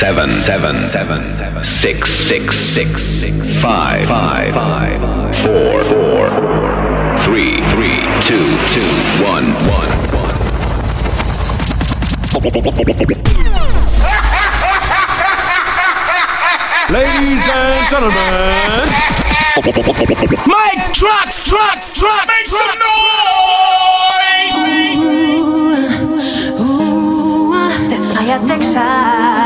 Eight, seven, seven, seven, six, six, six, six, five, five, five, four, four, three, three, two, two, one, one, one. Ladies and gentlemen, Mike Trax, Trax, Trax! Make some noise! This is my addiction. Come on, everybody, dance, yeah. This is my addiction.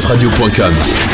sfradio.com.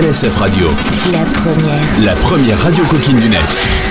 LSF Radio, La première. la première radio coquine du net.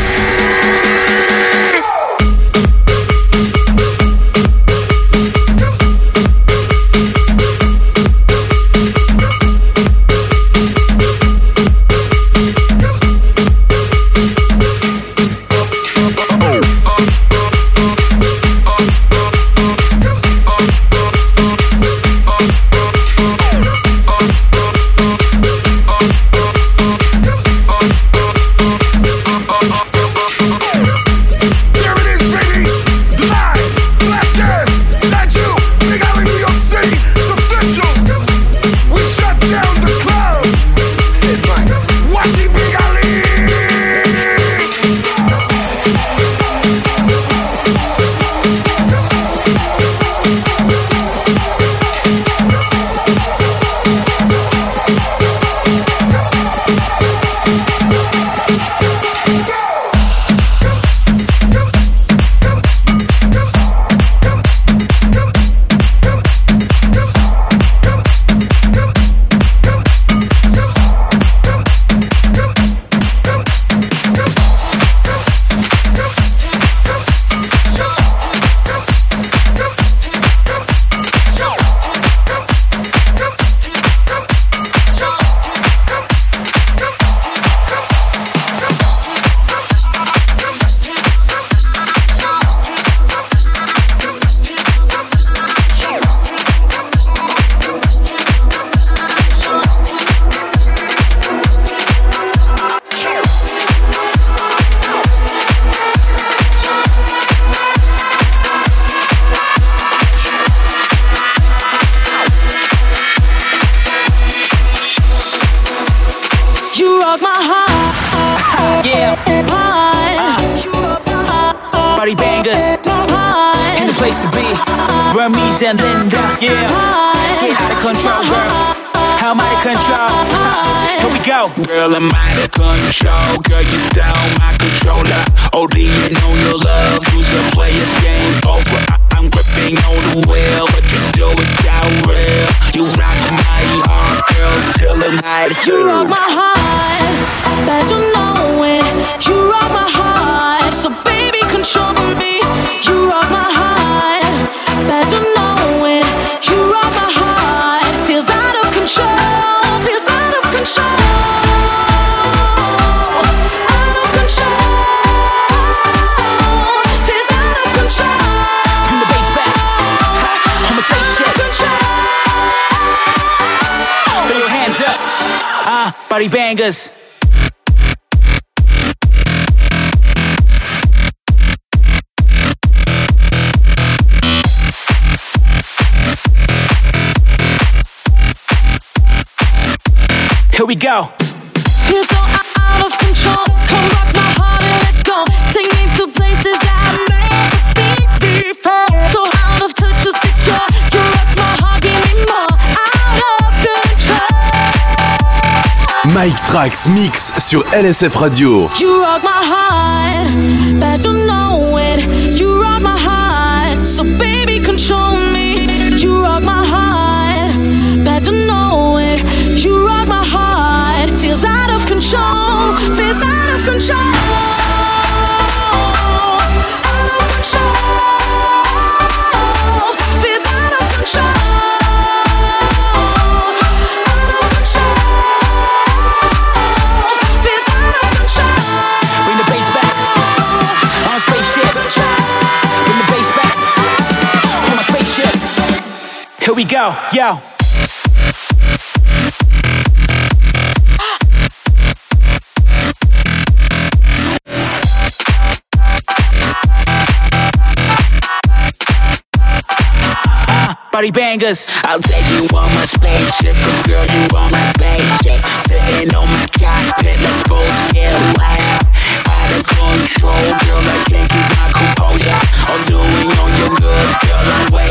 Hermes and Linda, yeah. Get out of control, girl. How am I out of control? Here we go. Girl, I'm out of control. Girl, you stole my controller. OD and on your love. Who's a player's game over? I- I'm gripping on the wheel. What you do is so real. You rock my heart, girl, till the night is You rock my heart. Bet you know it. You rock my heart. So baby, control me. Party bangers. Here we go. Mike Trax Mix sur LSF Radio. You rock my heart, bet you know it. You rock my heart, so baby control me. You rock my heart, bet you know it. You rock my heart, feels out of control, feels out of control. Go, yo. Body bangers. I'll take you on my spaceship, cause girl, you on my spaceship. Sitting on my cockpit, let's both get wild. Out of control, girl, I can't keep my composure. I'm doing all your goods, girl, I'm way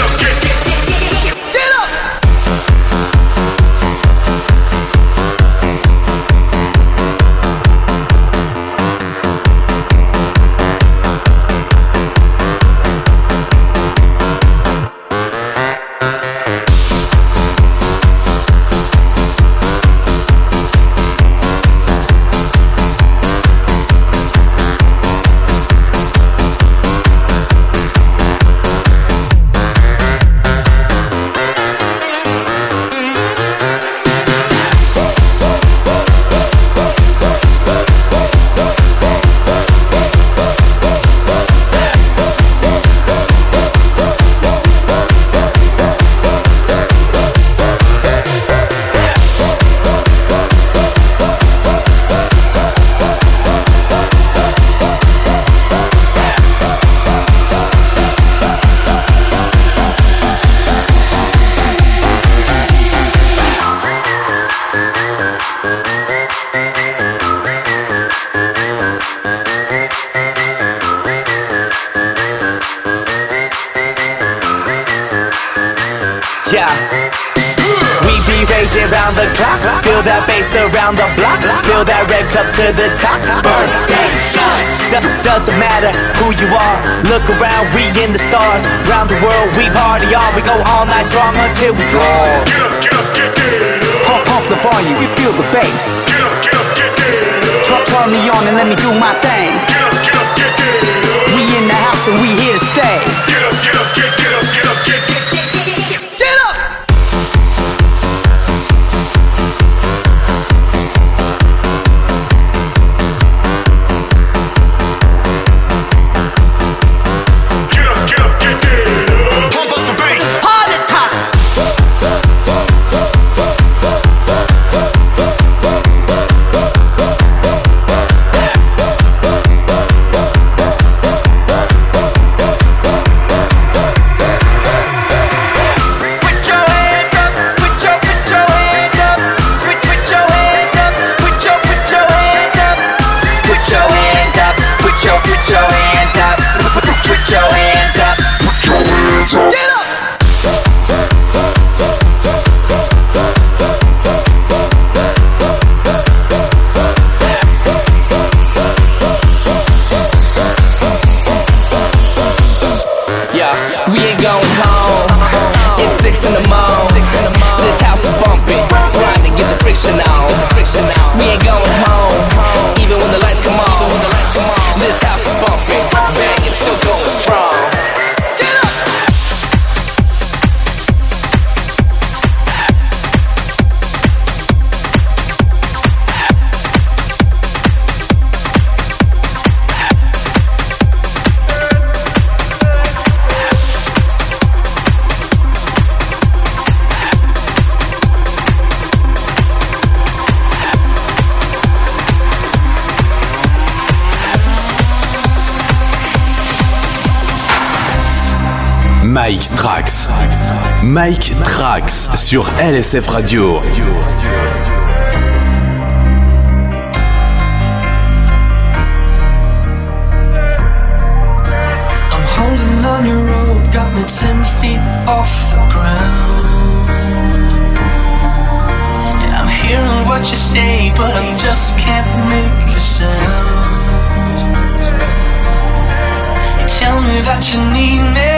be raging round the clock. Feel that bass around the block. Feel that red cup to the top. Birthday shots. Do- doesn't matter who you are. Look around, we in the stars. Round the world, we party on. We go all night strong until we go. Get up, get up, get, get Pump, pump the volume, we feel the bass. Get up, get up, get, get Turn, turn me on and let me do my thing. Get up, get up, get, get We in the house and we here to stay. Mike Trax sur LSF Radio. I'm holding on your rope, got me ten feet off the ground. And I'm hearing what you say, but I just can't make a sound. You tell me that you need me.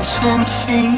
Something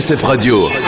Sur LSF Radio.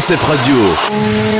Sur LSF Radio.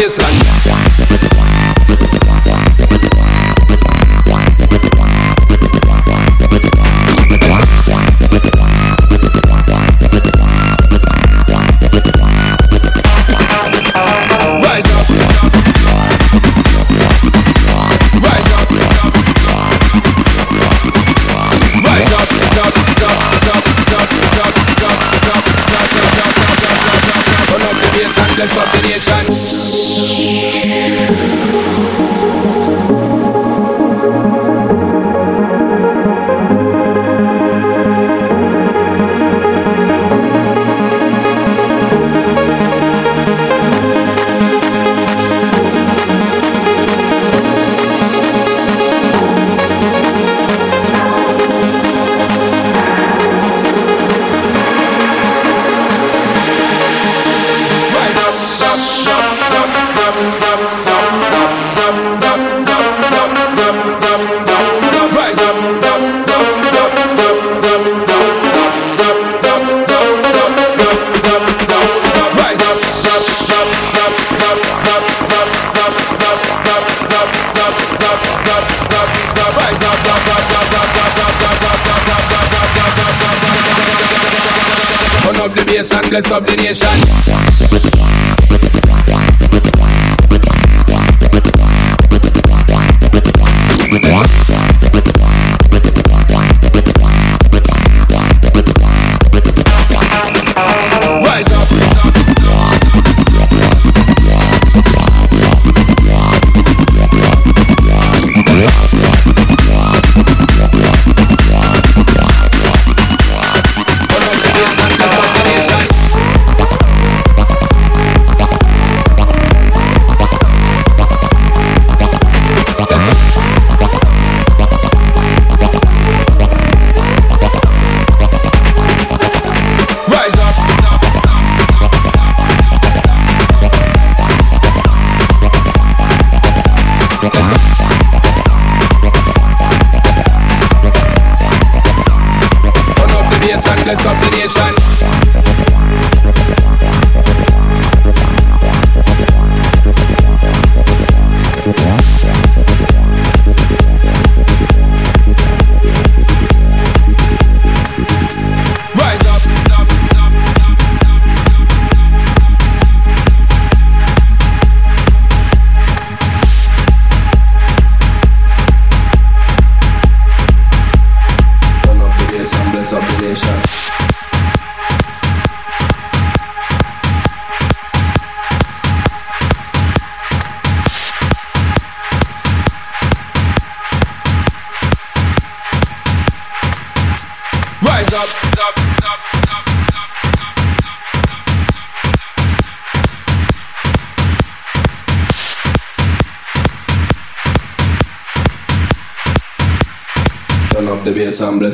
On bless up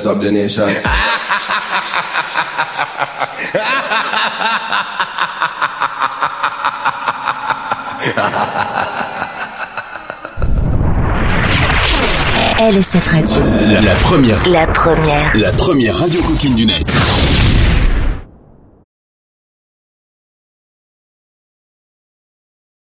bless up the nation. LSF Radio. La, la première. La première. La première radio coquine du net.